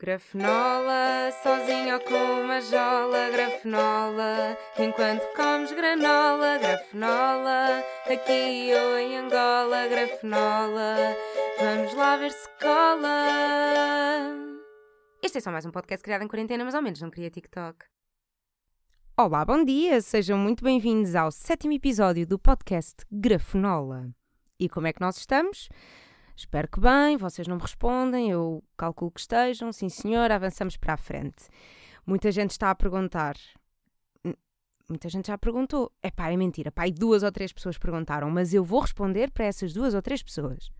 Grafenola, sozinho ou com uma jola, grafenola, enquanto comes granola, grafenola, aqui ou em Angola, grafenola, vamos lá ver se cola. Este é só mais um podcast criado em quarentena, mas ao menos não queria TikTok. Olá, bom dia, sejam muito bem-vindos ao sétimo episódio do podcast Grafenola. E como é que nós estamos? Espero que bem, vocês não me respondem, eu calculo que estejam. Sim, senhor, avançamos para a frente. Muita gente está a perguntar. Muita gente já perguntou. É pá, é mentira. Pai, duas ou três pessoas perguntaram, mas eu vou responder para essas duas ou três pessoas.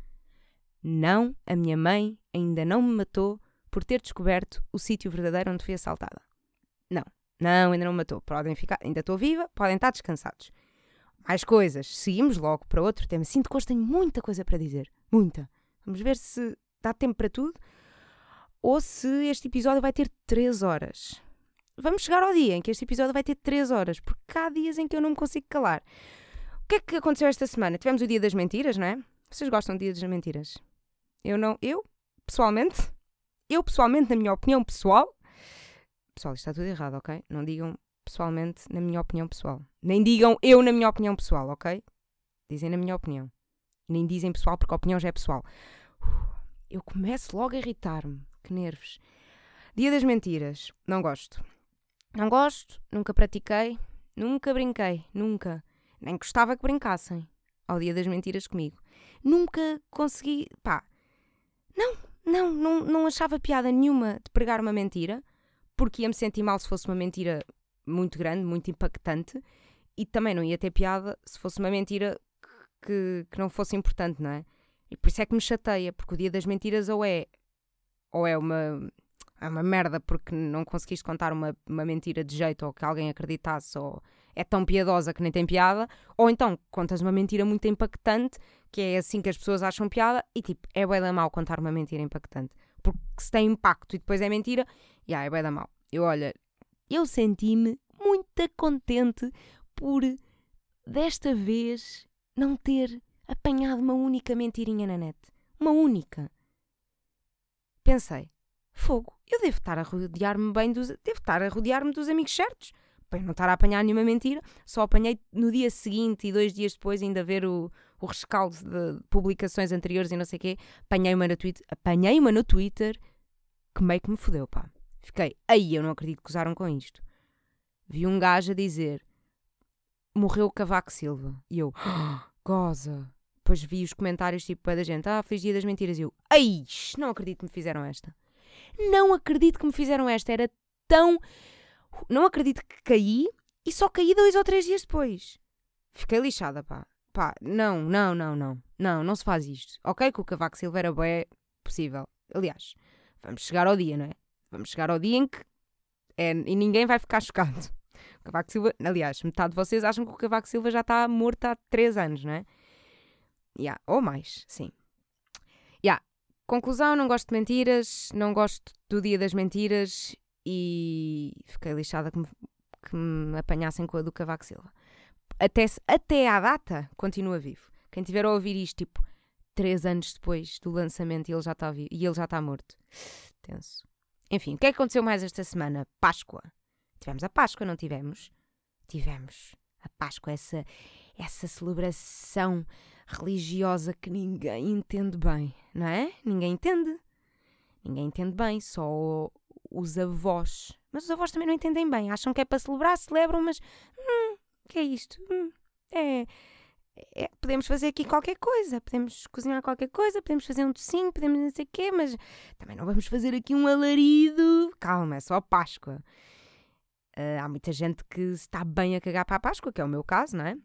Não, a minha mãe ainda não me matou por ter descoberto o sítio verdadeiro onde fui assaltada. Não, não, ainda não me matou. Podem ficar, ainda estou viva, podem estar descansados. Mais coisas. Seguimos logo para outro tema. Sinto que hoje tenho muita coisa para dizer. Muita. Vamos ver se dá tempo para tudo ou se este episódio vai ter 3 horas. Vamos chegar ao dia em que este episódio vai ter 3 horas, porque há dias em que eu não me consigo calar. O que é que aconteceu esta semana? Tivemos o dia das mentiras, não é? Vocês gostam do dia das mentiras? Eu não. Eu, pessoalmente, eu pessoalmente, na minha opinião pessoal. Pessoal, isto está tudo errado, ok? Não digam pessoalmente na minha opinião pessoal. Nem digam eu na minha opinião pessoal, ok? Dizem na minha opinião. Nem dizem pessoal porque a opinião já é pessoal. Eu começo logo a irritar-me. Que nervos. Dia das mentiras. Não gosto. Não gosto, nunca pratiquei, nunca brinquei, nunca. Nem gostava que brincassem ao dia das mentiras comigo. Nunca consegui. pá. Não, não, não, não achava piada nenhuma de pregar uma mentira, porque ia me sentir mal se fosse uma mentira muito grande, muito impactante, e também não ia ter piada se fosse uma mentira que, que não fosse importante, não é? E por isso é que me chateia, porque o dia das mentiras ou é ou é uma, é uma merda porque não conseguiste contar uma, uma mentira de jeito ou que alguém acreditasse ou é tão piedosa que nem tem piada, ou então contas uma mentira muito impactante que é assim que as pessoas acham piada e tipo, é bem da mal contar uma mentira impactante porque se tem impacto e depois é mentira, já yeah, é bem da mal. Eu olha, eu senti-me muito contente por desta vez não ter apanhado uma única mentirinha na net. Uma única. Pensei, fogo, eu devo estar a rodear-me bem dos. Devo estar a rodear-me dos amigos certos. Para não estar a apanhar nenhuma mentira, só apanhei no dia seguinte e dois dias depois, ainda ver o, o rescaldo de publicações anteriores e não sei o quê. Apanhei uma no Twitter, apanhei uma no Twitter que meio que me fodeu, pá. Fiquei, aí eu não acredito que usaram com isto. Vi um gajo a dizer: morreu Cavaco Silva. E eu, goza. Depois vi os comentários tipo da gente, ah, feliz dia das mentiras. E eu, ai, não acredito que me fizeram esta. Não acredito que me fizeram esta. Era tão. Não acredito que caí e só caí dois ou três dias depois. Fiquei lixada, pá. Pá, não, não, não, não. Não, não se faz isto. Ok, que o Cavaco Silva era é possível. Aliás, vamos chegar ao dia, não é? Vamos chegar ao dia em que. É, e ninguém vai ficar chocado. O Cavaco Silva, aliás, metade de vocês acham que o Cavaco Silva já está morto há 3 anos, não é? Yeah, ou mais, sim. Yeah. Conclusão, não gosto de mentiras, não gosto do dia das mentiras e fiquei lixada que me, que me apanhassem com a do Cavaco Silva. Até, até à data, continua vivo. Quem tiver a ouvir isto, tipo, 3 anos depois do lançamento ele já está vivo, e ele já está morto. Tenso. Enfim, o que é que aconteceu mais esta semana? Páscoa. Tivemos a Páscoa, não tivemos? Tivemos a Páscoa, essa, essa celebração religiosa que ninguém entende bem, não é? Ninguém entende. Ninguém entende bem, só os avós. Mas os avós também não entendem bem. Acham que é para celebrar, celebram, mas. Hum, que é isto? Hum, é, é, podemos fazer aqui qualquer coisa, podemos cozinhar qualquer coisa, podemos fazer um docinho, podemos não sei o quê, mas também não vamos fazer aqui um alarido. Calma, é só Páscoa. Uh, há muita gente que está bem a cagar para a Páscoa, que é o meu caso, não é?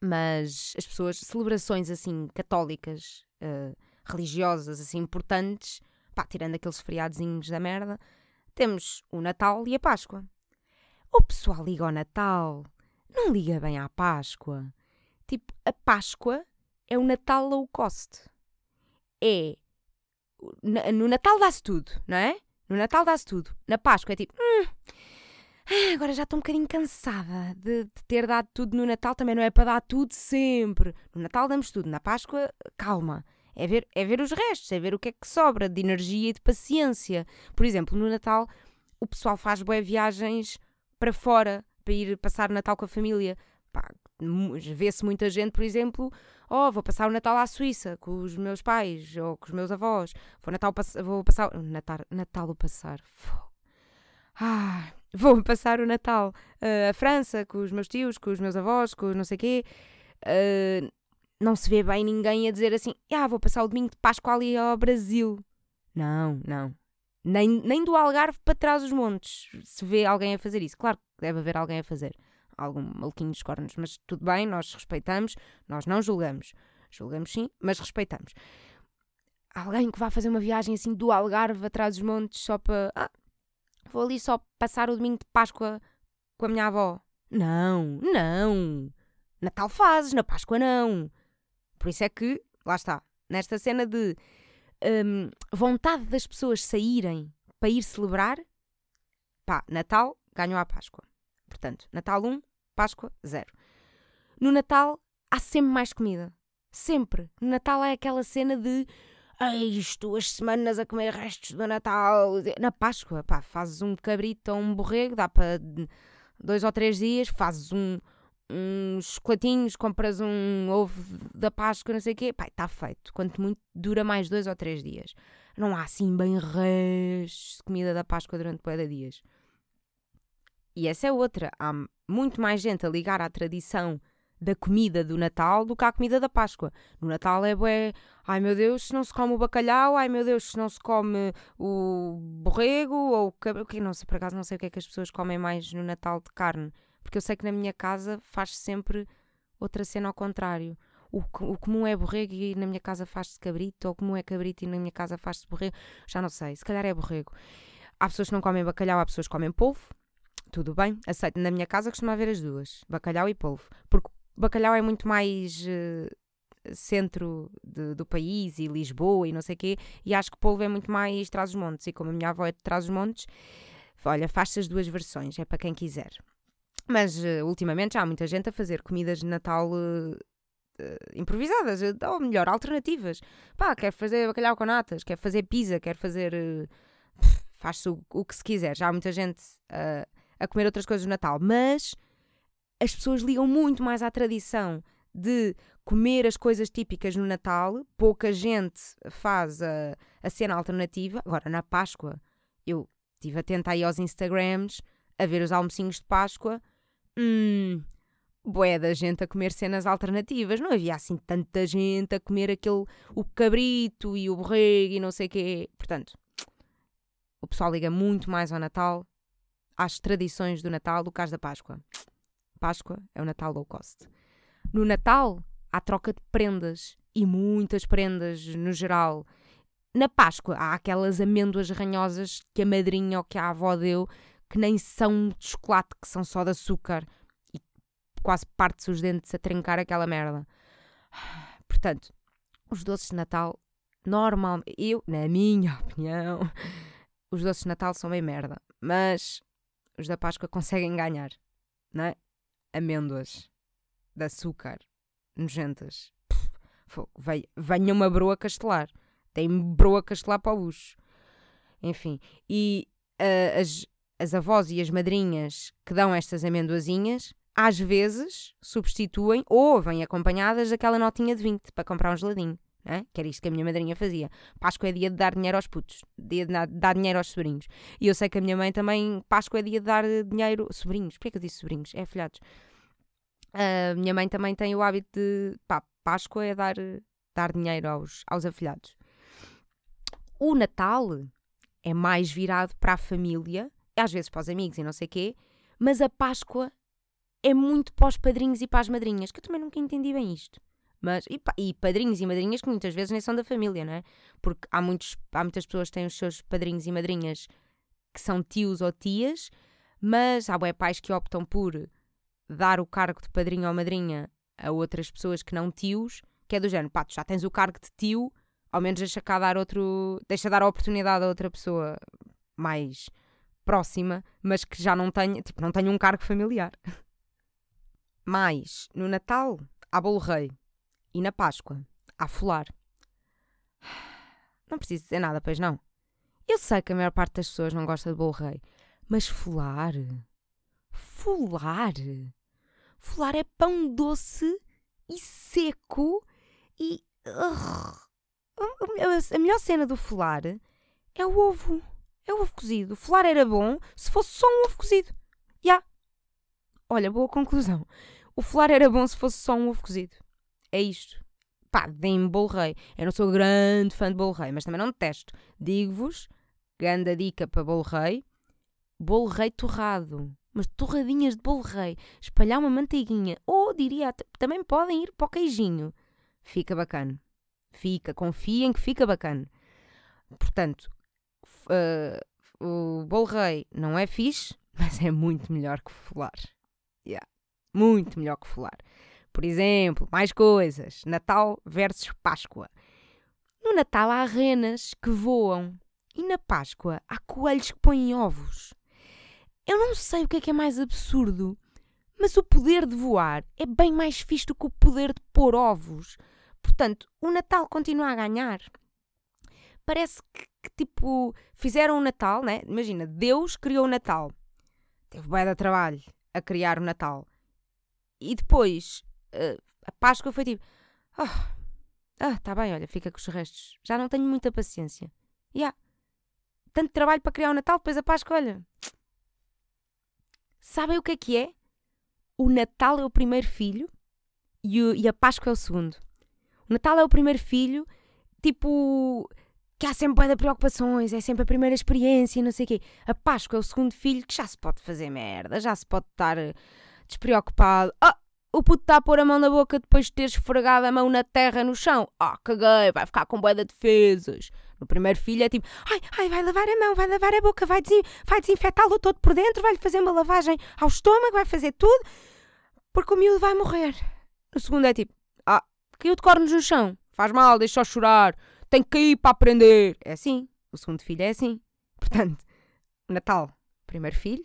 Mas as pessoas, celebrações assim católicas, uh, religiosas, assim importantes, pá, tirando aqueles feriadozinhos da merda, temos o Natal e a Páscoa. O pessoal liga ao Natal, não liga bem à Páscoa. Tipo, a Páscoa é o Natal low cost. É. No Natal dá-se tudo, não é? No Natal dá-se tudo. Na Páscoa é tipo. Hum, ah, agora já estou um bocadinho cansada de, de, ter dado tudo no Natal, também não é para dar tudo sempre. No Natal damos tudo, na Páscoa, calma. É ver, é ver os restos, é ver o que é que sobra de energia e de paciência. Por exemplo, no Natal, o pessoal faz boas viagens para fora, para ir passar o Natal com a família. Vê-se muita gente, por exemplo, oh, vou passar o Natal à Suíça com os meus pais ou com os meus avós. Vou, Natal, vou passar. Natal, Natal o passar. Ah, vou passar o Natal uh, à França com os meus tios, com os meus avós, com não sei quê. Uh, não se vê bem ninguém a dizer assim: ah, vou passar o domingo de Páscoa ali ao Brasil. Não, não. Nem, nem do Algarve para trás dos montes se vê alguém a fazer isso. Claro que deve haver alguém a fazer. Algum maluquinho dos cornos. Mas tudo bem, nós respeitamos, nós não julgamos. Julgamos sim, mas respeitamos. Alguém que vá fazer uma viagem assim do Algarve atrás dos montes só para. Ah, vou ali só passar o domingo de Páscoa com a minha avó. Não, não. Natal fazes, na Páscoa não. Por isso é que, lá está, nesta cena de um, vontade das pessoas saírem para ir celebrar, pá, Natal ganhou a Páscoa. Portanto, Natal 1, Páscoa 0. No Natal há sempre mais comida. Sempre. No Natal é aquela cena de Eis duas semanas a comer restos do Natal. Na Páscoa, pá, fazes um cabrito ou um borrego, dá para dois ou três dias, fazes um, uns chocolatinhos, compras um ovo da Páscoa, não sei o quê, pá, está feito. Quanto muito, dura mais dois ou três dias. Não há assim bem restos de comida da Páscoa durante boa dias. E essa é outra. Há muito mais gente a ligar à tradição da comida do Natal do que à comida da Páscoa. No Natal é bué, ai meu Deus, se não se come o bacalhau, ai meu Deus, se não se come o borrego ou o que não sei, por acaso não sei o que é que as pessoas comem mais no Natal de carne. Porque eu sei que na minha casa faz sempre outra cena ao contrário. O, o comum é borrego e na minha casa faz-se cabrito, ou o comum é cabrito e na minha casa faz-se borrego. Já não sei, se calhar é borrego. Há pessoas que não comem bacalhau, há pessoas que comem polvo. Tudo bem, aceito. Na minha casa costuma haver as duas, bacalhau e polvo. Porque bacalhau é muito mais uh, centro de, do país e Lisboa e não sei o quê, e acho que polvo é muito mais Trás-os-Montes. E como a minha avó é de Trás-os-Montes, olha, faz-se as duas versões, é para quem quiser. Mas uh, ultimamente já há muita gente a fazer comidas de Natal uh, improvisadas, ou melhor, alternativas. Pá, quer fazer bacalhau com natas, quer fazer pizza, quer fazer. faz-se o, o, que se quiser. Já há muita gente a comer outras coisas no Natal, mas as pessoas ligam muito mais à tradição de comer as coisas típicas no Natal, pouca gente faz a, a cena alternativa. Agora, na Páscoa, eu estive atenta aí aos Instagrams, a ver os almocinhos de Páscoa. Hum, boé da gente a comer cenas alternativas. Não havia assim tanta gente a comer aquele, o cabrito e o borrego e não sei o quê. Portanto, o pessoal liga muito mais ao Natal, às tradições do Natal do que às da Páscoa. Páscoa é o Natal low cost. No Natal há troca de prendas e muitas prendas no geral. Na Páscoa há aquelas amêndoas ranhosas que a madrinha ou que a avó deu que nem são de chocolate, que são só de açúcar e quase parte-se os dentes a trincar aquela merda. Portanto, os doces de Natal, normal, eu, na minha opinião, os doces de Natal são bem merda, mas os da Páscoa conseguem ganhar, não é? Amêndoas de açúcar nojentas. Venha uma broa castelar. Tem broa castelar para o bucho. Enfim, e uh, as, as avós e as madrinhas que dão estas amendoazinhas, às vezes substituem ou vêm acompanhadas daquela notinha de 20 para comprar um geladinho. É? Que era isto que a minha madrinha fazia. Páscoa é dia de dar dinheiro aos putos, dia de dar dinheiro aos sobrinhos. E eu sei que a minha mãe também, Páscoa é dia de dar dinheiro. Sobrinhos, porquê que eu disse sobrinhos? É afilhados. A minha mãe também tem o hábito de. Pá, Páscoa é dar, dar dinheiro aos, aos afilhados. O Natal é mais virado para a família, às vezes para os amigos e não sei quê, mas a Páscoa é muito para os padrinhos e para as madrinhas, que eu também nunca entendi bem isto. Mas, e, e, padrinhos e madrinhas que muitas vezes nem são da família, não é? Porque há, muitos, há muitas pessoas que têm os seus padrinhos e madrinhas que são tios ou tias, mas há bué pais que optam por dar o cargo de padrinho ou madrinha a outras pessoas que não tios, que é do género, pá, tu já tens o cargo de tio, ao menos deixa cá dar outro, deixa dar a oportunidade a outra pessoa mais próxima, mas que já não tenha, tipo, não tenha um cargo familiar. Mas, no Natal, há bolo rei, e na Páscoa, há folar. Não preciso dizer nada, pois não. Eu sei que a maior parte das pessoas não gosta de bolo rei, mas folar. Folar. Folar é pão doce e seco e. a melhor cena do folar é o ovo. É o ovo cozido. O folar era bom se fosse só um ovo cozido. Já. Yeah. Olha, boa conclusão. O folar era bom se fosse só um ovo cozido. É isto. Pá, deem-me bolo rei. Eu não sou grande fã de bolo rei, mas também não detesto. Digo-vos, grande dica para bolo rei, bolo rei torrado. Mas torradinhas de bolo rei. Espalhar uma manteiguinha. Ou, diria, também podem ir para o queijinho. Fica bacana. Fica, confiem que fica bacana. Portanto, uh, o bolo rei não é fixe, mas é muito melhor que folar. Yeah. Muito melhor que folar. Por exemplo, mais coisas. Natal versus Páscoa. No Natal há renas que voam. E na Páscoa há coelhos que põem ovos. Eu não sei o que é que é mais absurdo, mas o poder de voar é bem mais fixe do que o poder de pôr ovos. Portanto, o Natal continua a ganhar. Parece que, que tipo, fizeram o Natal, né? Imagina, Deus criou o Natal. Teve bem de trabalho a criar o Natal. E depois, uh, a Páscoa foi tipo, ah, ah, tá bem, olha, fica com os restos. Já não tenho muita paciência. E yeah. tanto trabalho para criar o Natal, depois a Páscoa, olha. Sabem o que é que é? O Natal é o primeiro filho e, o, e a Páscoa é o segundo. O Natal é o primeiro filho, tipo, que há sempre boia de preocupações, é sempre a primeira experiência, não sei o quê. A Páscoa é o segundo filho que já se pode fazer merda, já se pode estar eh, despreocupado. Ah, o puto está a pôr a mão na boca depois de ter esfregado a mão na terra no chão. Ah, caguei, vai ficar com boia de defesas. No primeiro filho é tipo, ai, ai, vai lavar a mão, vai lavar a boca, vai, desin vai desinfetá-lo todo por dentro, vai-lhe fazer uma lavagem ao estômago, vai fazer tudo, porque o miúdo vai morrer. No segundo é tipo, ah, caiu de cornos no chão, faz mal, deixa-o chorar, tem que cair para aprender. É assim, o segundo filho é assim. Portanto, Natal, primeiro filho,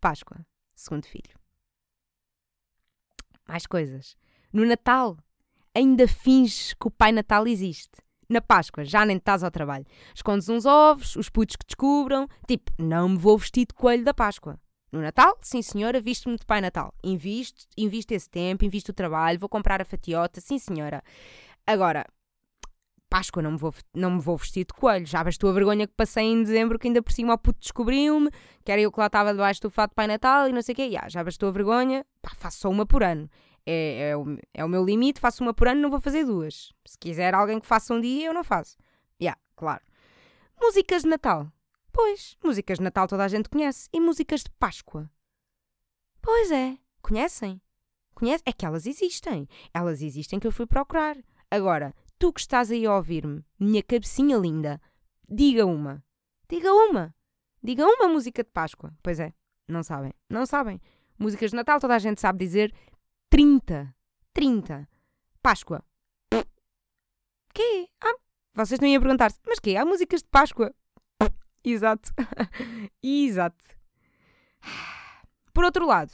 Páscoa, segundo filho. Mais coisas. No Natal, ainda finges que o Pai Natal existe. Na Páscoa, já nem estás ao trabalho. Escondes uns ovos, os putos que descubram. Tipo, não me vou vestir de coelho da Páscoa. No Natal, sim senhora, visto-me de Pai Natal. Invisto, invisto esse tempo, invisto o trabalho, vou comprar a fatiota, sim senhora. Agora, Páscoa não me vou, não me vou vestir de coelho. Já bastou a vergonha que passei em dezembro, que ainda por cima o puto descobriu-me, que era eu que lá estava debaixo do fato de Pai Natal e não sei o quê. Já, já bastou a vergonha. Pá, faço só uma por ano. É, é, o, é o meu limite, faço uma por ano, não vou fazer duas. Se quiser alguém que faça um dia, eu não faço. Já, yeah, claro. Músicas de Natal. Pois, músicas de Natal toda a gente conhece. E músicas de Páscoa? Pois é. Conhecem? Conhece? É que elas existem. Elas existem que eu fui procurar. Agora, tu que estás aí a ouvir-me, minha cabecinha linda, diga uma. Diga uma. Diga uma música de Páscoa. Pois é, não sabem. Não sabem. Músicas de Natal toda a gente sabe dizer 30. 30. Páscoa. Quê? Ah, vocês não iam perguntar-se, mas quê? Há músicas de Páscoa? Exato. Exato. Por outro lado,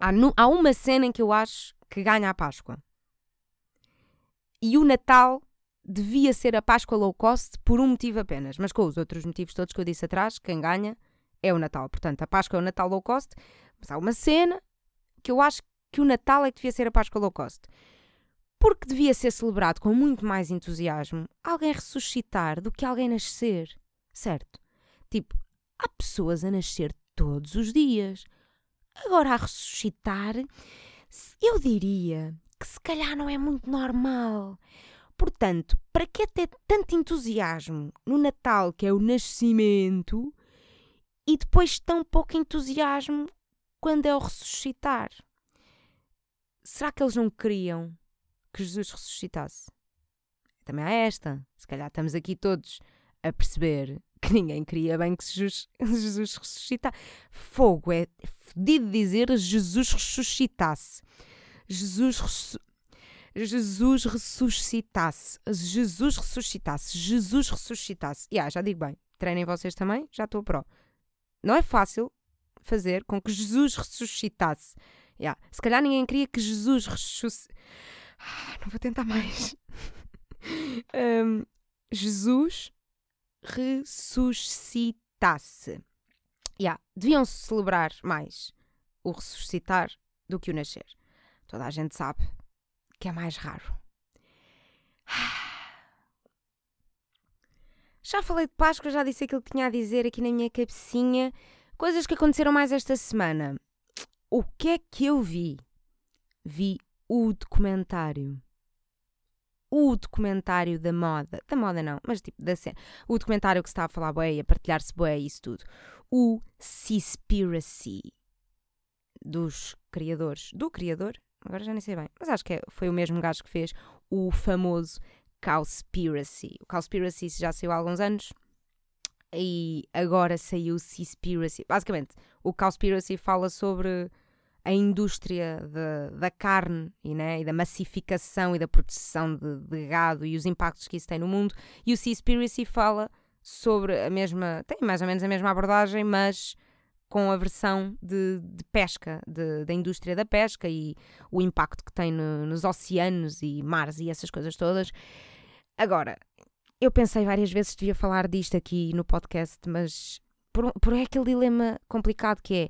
há, há uma cena em que eu acho que ganha a Páscoa. E o Natal devia ser a Páscoa low cost por um motivo apenas, mas com os outros motivos todos que eu disse atrás, quem ganha é o Natal. Portanto, a Páscoa é o Natal low cost, mas há uma cena que eu acho que o Natal é que devia ser a Páscoa low cost. Porque devia ser celebrado com muito mais entusiasmo alguém ressuscitar do que alguém nascer, certo? Tipo, há pessoas a nascer todos os dias. Agora, a ressuscitar, eu diria que se calhar não é muito normal. Portanto, para que ter tanto entusiasmo no Natal, que é o nascimento, e depois tão pouco entusiasmo quando é o ressuscitar? Será que eles não queriam que Jesus ressuscitasse? Também há esta. Se calhar estamos aqui todos a perceber que ninguém queria bem que Jesus, ressuscitasse. Fogo, é fedido dizer Jesus ressuscitasse. Jesus Jesus ressuscitasse. Jesus ressuscitasse. Jesus ressuscitasse. Yeah, já digo bem. Treinem vocês também, já estou pró. Não é fácil fazer com que Jesus ressuscitasse. Yeah. Se calhar ninguém queria que Jesus ressuscitasse. Ah, não vou tentar mais. um, Jesus ressuscitasse. Yeah, deviam celebrar mais o ressuscitar do que o nascer. Toda a gente sabe que é mais raro. Já falei de Páscoa, já disse aquilo que tinha a dizer aqui na minha cabecinha. Coisas que aconteceram mais esta semana. O que é que eu vi? Vi o documentário. O documentário da moda. Da moda não, mas tipo da cena. O documentário que se está a falar bem, a partilhar-se bem, isso tudo. O Seaspiracy. Dos criadores. Do criador? Agora já nem sei bem. Mas acho que é, foi o mesmo gajo que fez o famoso Cowspiracy. O Cowspiracy já saiu há alguns anos e agora saiu o Seaspiracy. Basicamente, o Cowspiracy fala sobre a indústria de, da carne e, né, e, da massificação e da produção de, de, gado e os impactos que isso tem no mundo. E o Seaspiracy fala sobre a mesma, tem mais ou menos a mesma abordagem, mas com a versão de, de pesca, de, da indústria da pesca e o impacto que tem no, nos oceanos e mares e essas coisas todas. Agora, eu pensei várias vezes que devia falar disto aqui no podcast, mas por, por é aquele dilema complicado que é.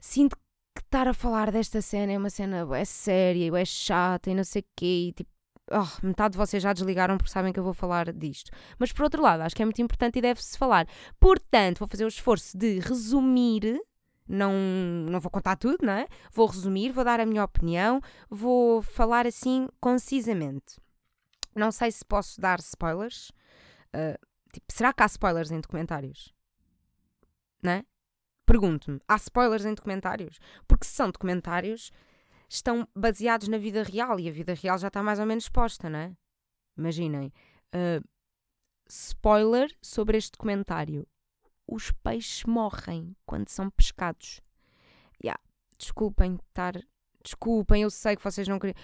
Sinto que estar a falar desta cena é uma cena é séria, é chata e não sei o quê, e tipo, oh, metade de vocês já desligaram porque sabem que eu vou falar disto. Mas por outro lado, acho que é muito importante e deve-se falar. Portanto, vou fazer o esforço de resumir. Não, não vou contar tudo, não é? Vou resumir, vou dar a minha opinião, vou falar assim concisamente. Não sei se posso dar spoilers. Uh, tipo, será que há spoilers em documentários? Não é? Pergunto-me, há spoilers em documentários? Porque se são documentários, estão baseados na vida real e a vida real já está mais ou menos exposta, não é? Imaginem. Uh, spoiler sobre este documentário. Os peixes morrem quando são pescados. Yeah, desculpem estar. Desculpem, eu sei que vocês não queriam.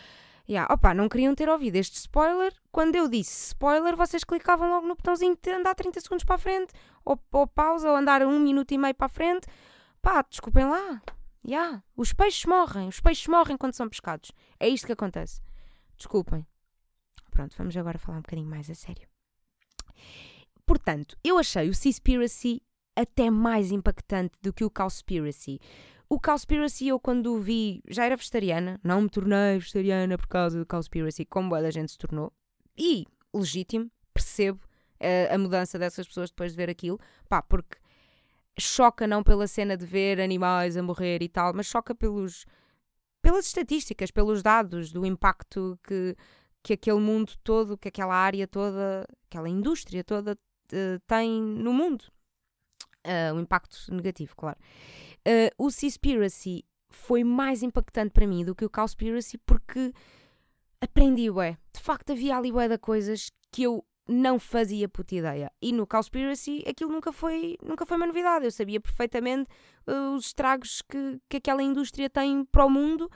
Yeah, opa, não queriam ter ouvido este spoiler. Quando eu disse spoiler, vocês clicavam logo no botãozinho de andar 30 segundos para a frente, ou, ou pausa, ou andar um minuto e meio para a frente. Pá, desculpem lá. Yeah, os peixes morrem, os peixes morrem quando são pescados. É isto que acontece. Desculpem. Pronto, vamos agora falar um bocadinho mais a sério. Portanto, eu achei o Seaspiracy até mais impactante do que o Cowspiracy. O Cowspiracy, eu quando o vi, já era vegetariana, não me tornei vegetariana por causa do Cowspiracy, como a gente se tornou. E, legítimo, percebo uh, a mudança dessas pessoas depois de ver aquilo, pá, porque choca não pela cena de ver animais a morrer e tal, mas choca pelos, pelas estatísticas, pelos dados do impacto que, que aquele mundo todo, que aquela área toda, aquela indústria toda uh, tem no mundo. Uh, um impacto negativo, claro. Uh, o Seaspiracy foi mais impactante para mim do que o Cowspiracy porque aprendi, ué. De facto, havia ali ué de coisas que eu não fazia puta ideia. E no Cowspiracy aquilo nunca foi, nunca foi uma novidade. Eu sabia perfeitamente uh, os estragos que, que aquela indústria tem para o mundo.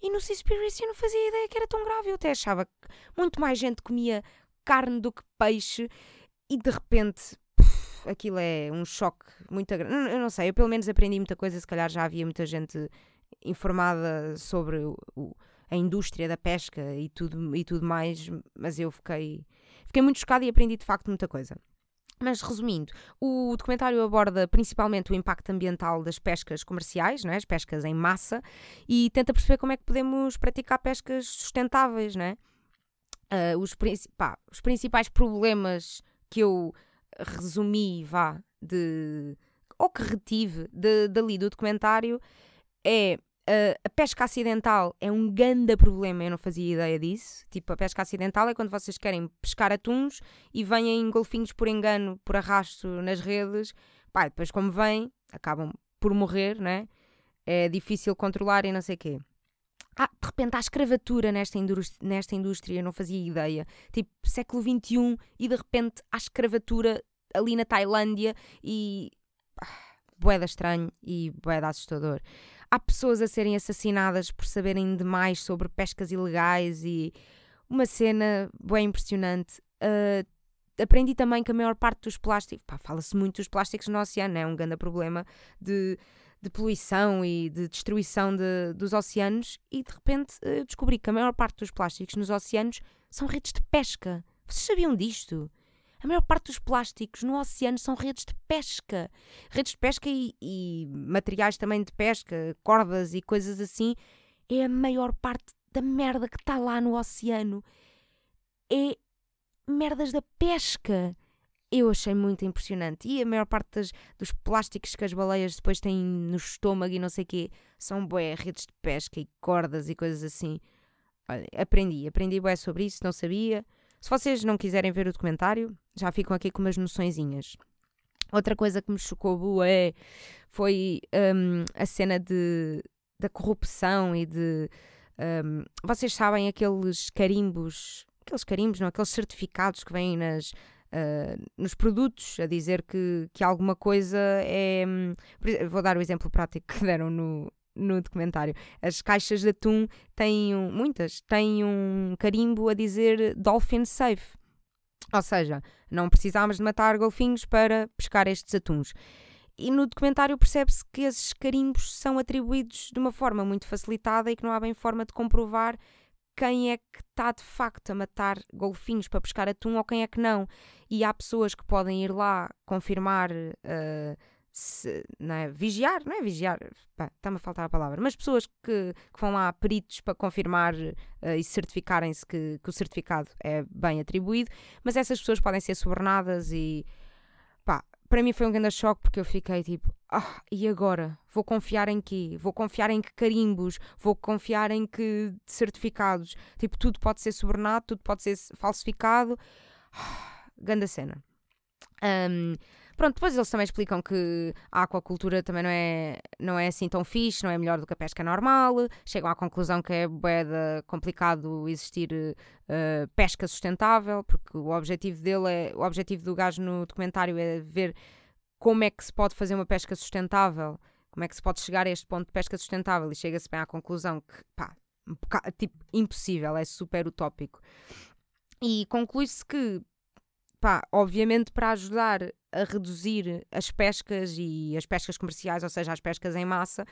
E no Seaspiracy eu não fazia ideia que era tão grave. Eu até achava que muito mais gente comia carne do que peixe. E de repente, puf, aquilo é um choque muito grande. Eu não sei, eu pelo menos aprendi muita coisa. Se calhar já havia muita gente informada sobre o, o, a indústria da pesca e tudo, e tudo mais. Mas eu fiquei Fiquei muito chocada e aprendi de facto muita coisa. Mas resumindo, o documentário aborda principalmente o impacto ambiental das pescas comerciais, não é? as pescas em massa, e tenta perceber como é que podemos praticar pescas sustentáveis. Não é? Uh, os, pá, os principais problemas que eu resumi, vá, de, ou que retive de, dali do documentário é Uh, a pesca acidental é um grande problema, eu não fazia ideia disso. Tipo, a pesca acidental é quando vocês querem pescar atuns e vêm golfinhos por engano, por arrasto nas redes. Pá, depois como vêm, acabam por morrer, né? É difícil controlar e não sei o quê. Ah, de repente há escravatura nesta indústria, nesta indústria, eu não fazia ideia. Tipo, século XXI e de repente há escravatura ali na Tailândia e... Ah, boeda estranho e boeda assustador há pessoas a serem assassinadas por saberem demais sobre pescas ilegais e uma cena bem impressionante. Uh, aprendi também que a maior parte dos plásticos, fala-se muito dos plásticos no oceano, é um grande problema de, de poluição e de destruição de, dos oceanos, e de repente descobri que a maior parte dos plásticos nos oceanos são redes de pesca. Vocês sabiam disto? A maior parte dos plásticos no oceano são redes de pesca. Redes de pesca e, e materiais também de pesca, cordas e coisas assim. É a maior parte da merda que está lá no oceano. É merdas da pesca. Eu achei muito impressionante. E a maior parte das, dos plásticos que as baleias depois têm no estômago e não sei o quê são bué, redes de pesca e cordas e coisas assim. Olha, aprendi, aprendi bué sobre isso, não sabia. Se vocês não quiserem ver o documentário, já ficam aqui com umas noçõezinhas. Outra coisa que me chocou bué foi um, a cena de, da corrupção e de... Um, vocês sabem aqueles carimbos, aqueles carimbos, não, aqueles certificados que vêm nas, uh, nos produtos a dizer que, que alguma coisa é. Hum, vou dar o exemplo prático que deram no, no documentário. As caixas de atum têm muitas, têm um carimbo a dizer Dolphin Safe. Ou seja, não precisamos de matar golfinhos para pescar estes atuns. E no documentário percebe-se que esses carimbos são atribuídos de uma forma muito facilitada e que não há bem forma de comprovar quem é que está de facto a matar golfinhos para pescar atum ou quem é que não. E há pessoas que podem ir lá confirmar. Uh, se, não é? vigiar, não é vigiar, está-me a faltar a palavra, mas pessoas que, que vão lá peritos para confirmar uh, e certificarem-se que, que, o certificado é bem atribuído, mas essas pessoas podem ser subornadas e pá, para mim foi um grande choque porque eu fiquei tipo, ah, e agora? Vou confiar em quê? Vou confiar em que carimbos? Vou confiar em que certificados? Tipo, tudo pode ser subornado, tudo pode ser falsificado. Ah, ganda cena. Um, Pronto, depois eles também explicam que a aquacultura também não é, não é assim tão fixe, não é melhor do que a pesca normal. Chegam à conclusão que é boeda complicado existir uh, pesca sustentável, porque o objetivo dele é, o objetivo do gajo no documentário é ver como é que se pode fazer uma pesca sustentável, como é que se pode chegar a este ponto de pesca sustentável e chega-se bem à conclusão que, pá, tipo, impossível, é super utópico. E conclui-se que pá, obviamente para ajudar a reduzir as pescas e as pescas comerciais, ou seja, as pescas em massa,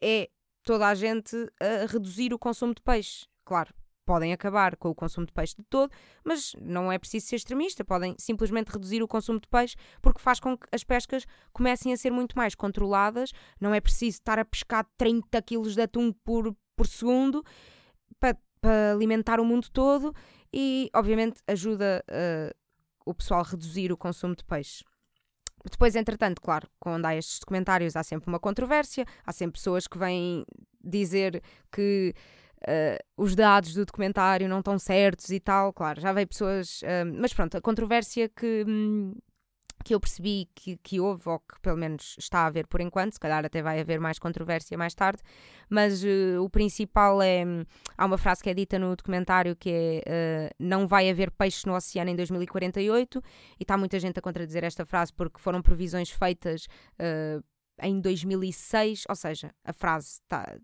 é toda a gente a reduzir o consumo de peixe. Claro, podem acabar com o consumo de peixe de todo, mas não é preciso ser extremista, podem simplesmente reduzir o consumo de peixe porque faz com que as pescas comecem a ser muito mais controladas, não é preciso estar a pescar 30 kg de atum por, por segundo para, para alimentar o mundo todo e, obviamente, ajuda a o pessoal reduzir o consumo de peixe. Depois, entretanto, claro, quando há estes documentários há sempre uma controvérsia, há sempre pessoas que vêm dizer que uh, os dados do documentário não estão certos e tal. Claro, já veio pessoas. Uh, mas pronto, a controvérsia que, hum, que eu percebi que, que houve, ou que pelo menos está a haver por enquanto, se calhar até vai haver mais controvérsia mais tarde, mas uh, o principal é. Hum, há uma frase que é dita no documentário que é: uh, Não vai haver peixe no oceano em 2048, e está muita gente a contradizer esta frase porque foram previsões feitas. Uh, em 2006, ou seja, a frase está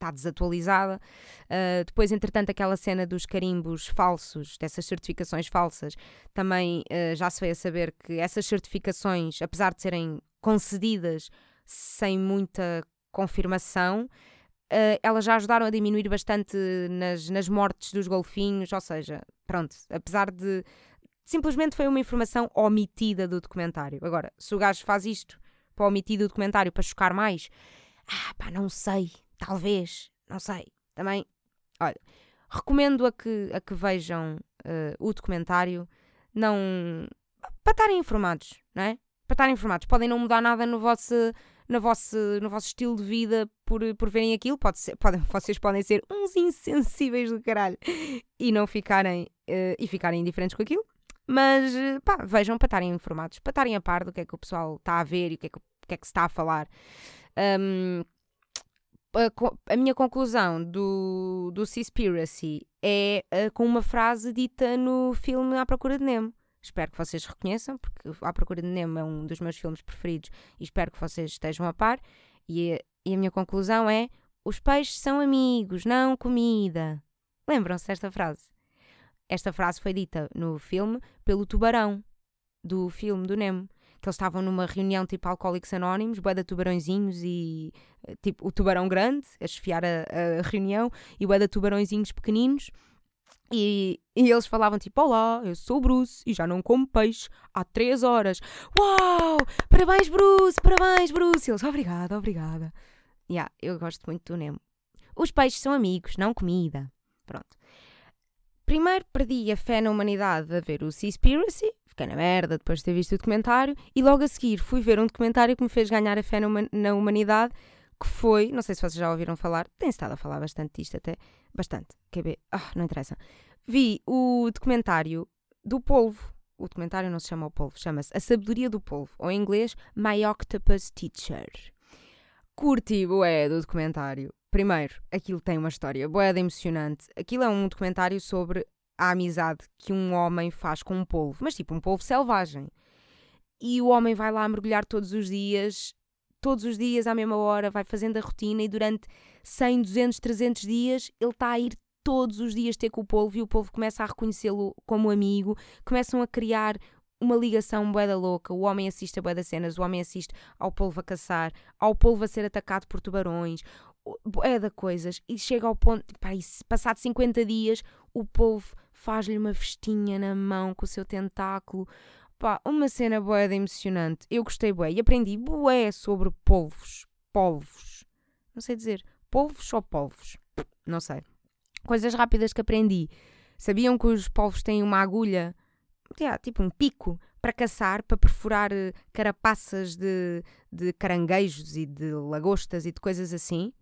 está desatualizada. Uh, depois, entretanto, aquela cena dos carimbos falsos, dessas certificações falsas, também uh, já se veio a saber que essas certificações, apesar de serem concedidas sem muita confirmação, uh, elas já ajudaram a diminuir bastante nas, nas mortes dos golfinhos, ou seja, pronto, apesar de. Simplesmente foi uma informação omitida do documentário. Agora, se o gajo faz isto para omitir do documentário para chocar mais, ah, pá, não sei, Talvez, não sei. Também, olha, recomendo a que, a que vejam uh, o documentário, não. para estarem informados, não é? Para estarem informados. Podem não mudar nada no vosso, no vosso, no vosso estilo de vida por, por verem aquilo. Pode ser, podem, vocês podem ser uns insensíveis do caralho e não ficarem, uh, e ficarem indiferentes com aquilo. Mas, pá, vejam para estarem informados, para estarem a par do que é que o pessoal está a ver e o que é que, que, é que se está a falar. Um, a, a, minha conclusão do, do Seaspiracy é uh, com uma frase dita no filme À Procura de Nemo. Espero que vocês reconheçam, porque À Procura de Nemo é um dos meus filmes preferidos e espero que vocês estejam a par. E, e a minha conclusão é: os peixes são amigos, não comida. Lembram-se desta frase? Esta frase foi dita no filme pelo tubarão do filme do Nemo que eles estavam numa reunião tipo Alcoólicos Anónimos, bué de tubarõezinhos e eh, tipo o tubarão grande a esfiar a, a reunião e bué de tubarõezinhos pequeninos E, e eles falavam tipo: Olá, eu sou o Bruce e já não como peixe há três horas. Uau! Parabéns, Bruce! Parabéns, Bruce! E eles: Obrigada, obrigada. Yeah, eu gosto muito do Nemo. Os peixes são amigos, não comida. Pronto. Primeiro perdi a fé na humanidade a ver o Seaspiracy, fiquei na merda depois de ter visto o documentário, e logo a seguir fui ver um documentário que me fez ganhar a fé na humanidade, que foi, não sei se vocês já ouviram falar, tem estado a falar bastante disto até, bastante, quer ver, ah, não interessa. Vi o documentário do polvo, o documentário não se chama o polvo, chama-se A Sabedoria do Polvo, ou em inglês My Octopus Teacher. Curti, bué, do documentário. Primeiro, aquilo tem uma história boa emocionante. Aquilo é um documentário sobre a amizade que um homem faz com um polvo, mas tipo um polvo selvagem. E o homem vai lá mergulhar todos os dias, todos os dias à mesma hora, vai fazendo a rotina e durante 100, 200, 300 dias ele está a ir todos os dias ter com o polvo e o polvo começa a reconhecê-lo como amigo, começam a criar uma ligação bué da louca, o homem assiste a bué cenas, o homem assiste ao polvo a caçar, ao polvo a ser atacado por tubarões, é da coisas e chega ao ponto, pá, passado 50 dias, o polvo faz-lhe uma vestinha na mão com o seu tentáculo. Pá, uma cena bué de emocionante. Eu gostei bué e aprendi bué sobre polvos. Polvos. Não sei dizer. Polvos ou polvos? Não sei. Coisas rápidas que aprendi. Sabiam que os polvos têm uma agulha, yeah, tipo um pico, para caçar, para perfurar eh, carapaças de, de caranguejos e de lagostas e de coisas assim?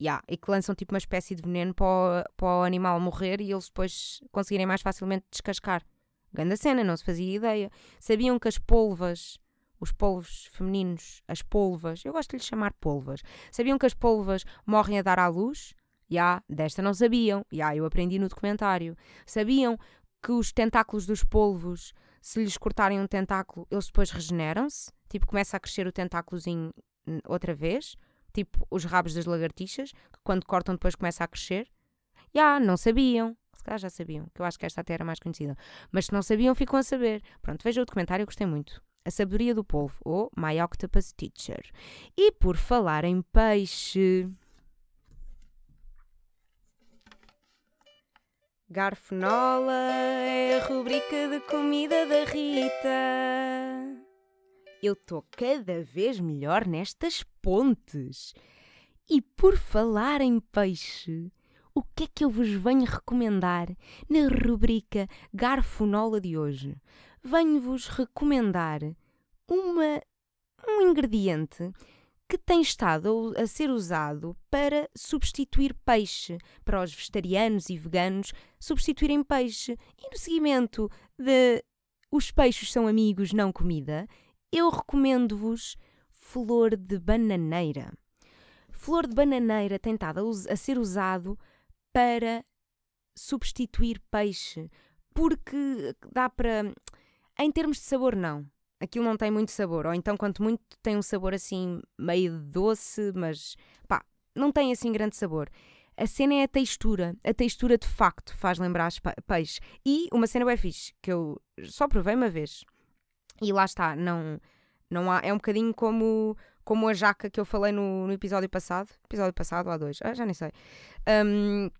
Yeah, e que lançam tipo uma espécie de veneno para o, para o animal morrer e eles depois conseguirem mais facilmente descascar. Grande cena, não se fazia ideia. Sabiam que as polvas, os polvos femininos, as polvas, eu gosto de lhes chamar polvas, sabiam que as polvas morrem a dar à luz? Já, yeah, desta não sabiam. Já, yeah, eu aprendi no documentário. Sabiam que os tentáculos dos polvos, se lhes cortarem um tentáculo, eles depois regeneram-se? Tipo, começa a crescer o tentáculozinho outra vez? Tipo os rabos das lagartixas, que quando cortam depois começa a crescer. Já, yeah, não sabiam. Se calhar já sabiam, que eu acho que esta até era mais conhecida. Mas se não sabiam, ficam a saber. Pronto, veja o documentário, eu gostei muito. A Sabedoria do Polvo, ou My Octopus Teacher. E por falar em peixe. Garfonola é a rubrica de comida da Rita eu estou cada vez melhor nestas pontes. E por falar em peixe, o que é que eu vos venho recomendar na rubrica Garfonola de hoje? Venho-vos recomendar uma, um ingrediente que tem estado a ser usado para substituir peixe, para os vegetarianos e veganos substituírem peixe. E no seguimento de os peixes são amigos, não comida, eu recomendo-vos flor de bananeira. Flor de bananeira tem estado a, a ser usado para substituir peixe, porque dá para. Em termos de sabor, não. Aquilo não tem muito sabor, ou então, quanto muito, tem um sabor assim meio doce, mas pá, não tem assim grande sabor. A cena é a textura. A textura de facto faz lembrar peixe. E uma cena bem fixe, que eu só provei uma vez e lá está, não, não há, é um bocadinho como, como a jaca que eu falei no, no episódio passado. Episódio passado, há dois, ah, já nem sei. Um,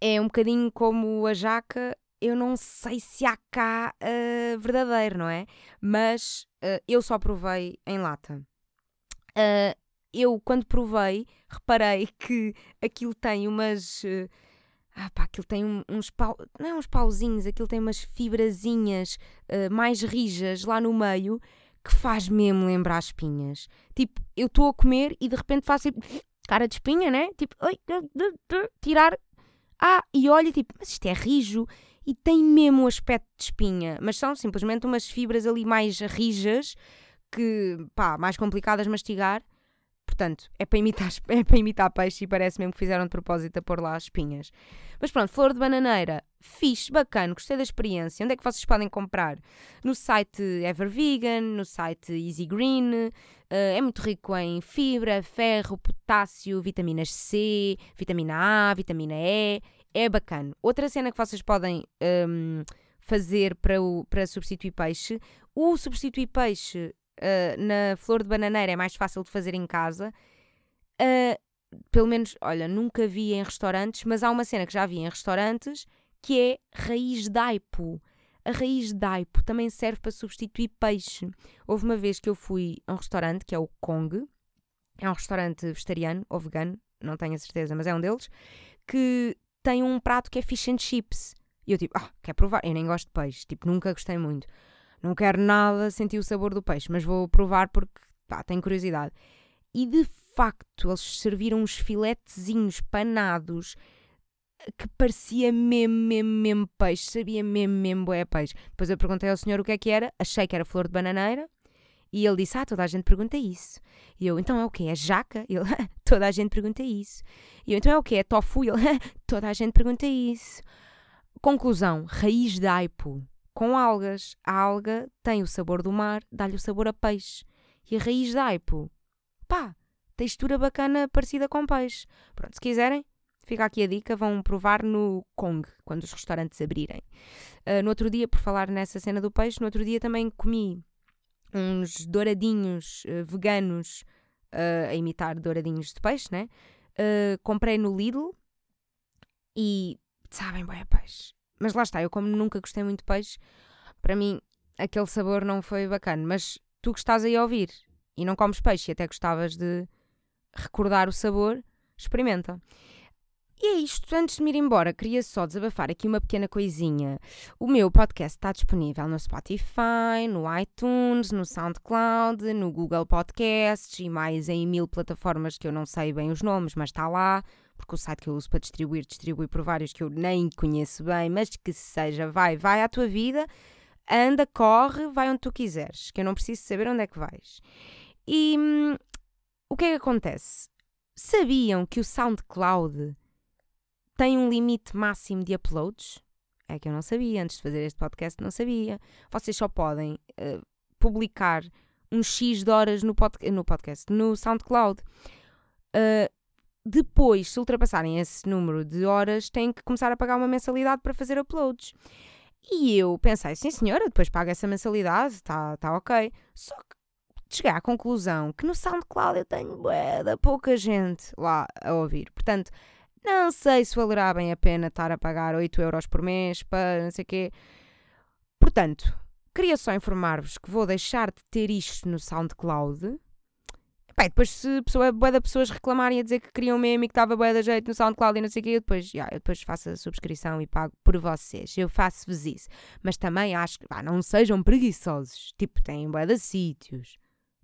é um bocadinho como a jaca, eu não sei se há cá uh, verdadeiro, não é? Mas uh, eu só provei em lata. Uh, eu, quando provei, reparei que aquilo tem umas. Ah pá, aquilo tem uns pau, não é uns pauzinhos, aquilo tem umas fibrazinhas uh, mais rijas lá no meio que faz mesmo lembrar espinhas. Tipo, eu estou a comer e de repente faço tipo, cara de espinha, né? Tipo, oi, tirar. Ah, e olha, tipo, mas isto é rijo e tem mesmo o aspecto de espinha, mas são simplesmente umas fibras ali mais rijas que, pá, mais complicadas de mastigar Portanto, é para imitar, é para imitar peixe e parece mesmo que fizeram de propósito a pôr lá as espinhas. Mas pronto, flor de bananeira, fixe, bacana, gostei da experiência. Onde é que vocês podem comprar? No site Evervegan, no site Easy Green. Uh, é muito rico em fibra, ferro, potássio, vitaminas C, vitamina A, vitamina E. É bacana. Outra cena que vocês podem um, fazer para, o, para substituir peixe. O substituir peixe uh, na flor de bananeira é mais fácil de fazer em casa. Uh, pelo menos, olha, nunca vi em restaurantes, mas há uma cena que já vi em restaurantes que é raiz de aipo. A raiz de aipo também serve para substituir peixe. Houve uma vez que eu fui a um restaurante, que é o Kong, é um restaurante vegetariano ou vegano, não tenho a certeza, mas é um deles, que tem um prato que é fish and chips. E eu tipo, ah, quer provar? Eu nem gosto de peixe, tipo, nunca gostei muito. Não quero nada sentir o sabor do peixe, mas vou provar porque, pá, tenho curiosidade. E de facto, eles serviram uns filetezinhos panados que parecia mesmo, mesmo, mesmo peixe, sabia mesmo, mesmo boé peixe. Depois eu perguntei ao senhor o que é que era, achei que era flor de bananeira, e ele disse: Ah, toda a gente pergunta isso. E eu: Então é o quê? É jaca? Ele: Toda a gente pergunta isso. E eu: Então é o quê? É tofu? Ele: Toda a gente pergunta isso. Conclusão: raiz de aipo com algas. A alga tem o sabor do mar, dá-lhe o sabor a peixe. E a raiz de aipo, pá, textura bacana parecida com peixe. Pronto, se quiserem, fica aqui a dica, vão provar no Kong, quando os restaurantes abrirem. Uh, no outro dia, por falar nessa cena do peixe, no outro dia também comi uns douradinhos uh, veganos uh, a imitar douradinhos de peixe, né? Comprei no Lidl e sabem bem a peixe. Mas lá está, eu como nunca gostei muito de peixe, para mim aquele sabor não foi bacana. Mas tu que estás aí a ouvir e não comes peixe e até gostavas de recordar o sabor, experimenta. E é isto. Antes de me ir embora, queria só desabafar aqui uma pequena coisinha. O meu podcast está disponível no Spotify, no iTunes, no SoundCloud, no Google Podcasts e mais em mil plataformas que eu não sei bem os nomes, mas está lá. Porque o site que eu uso para distribuir, distribui por vários que eu nem conheço bem, mas que seja, vai, vai à tua vida, anda, corre, vai onde tu quiseres, que eu não preciso saber onde é que vais. E hum, o que é que acontece? Sabiam que o SoundCloud tem um limite máximo de uploads. É que eu não sabia, antes de fazer este podcast não sabia. Vocês só podem uh, publicar um X de horas no, pod no podcast, no SoundCloud. Uh, depois, se ultrapassarem esse número de horas, têm que começar a pagar uma mensalidade para fazer uploads. E eu pensei, sim senhora, depois pago essa mensalidade, está tá ok. Só que cheguei à conclusão que no SoundCloud eu tenho bué, pouca gente lá a ouvir. Portanto, não sei se valerá bem a pena estar a pagar 8 euros por mês para não sei o quê. Portanto, queria só informar-vos que vou deixar de ter isto no SoundCloud. Bem, depois se pessoa, bué de pessoas reclamarem a dizer que queriam mesmo e que estava bué da jeito no SoundCloud e não sei o quê, depois, yeah, eu depois faço a subscrição e pago por vocês. Eu faço-vos isso. Mas também acho que, não sejam preguiçosos. Tipo, têm bué de sítios.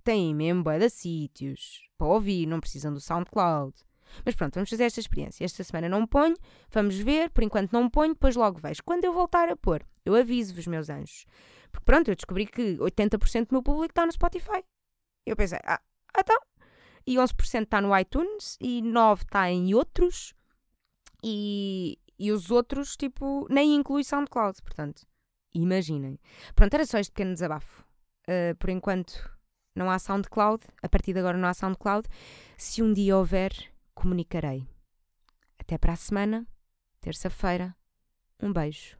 Têm mesmo bué de sítios para ouvir, não precisam do SoundCloud. Mas pronto, vamos fazer esta experiência. Esta semana não ponho, vamos ver, por enquanto não ponho, depois logo vejo. Quando eu voltar a pôr, eu aviso-vos, meus anjos. Porque pronto, eu descobri que 80% do meu público está no Spotify. Eu pensei, ah, então. E 11% está no iTunes e 9% está em outros. E, e os outros, tipo, nem inclui SoundCloud. Portanto, imaginem. Pronto, era só este pequeno desabafo. Uh, por enquanto, não há SoundCloud. A partir de agora, não há SoundCloud. Se um dia houver, comunicarei. Até para a semana, terça-feira. Um beijo.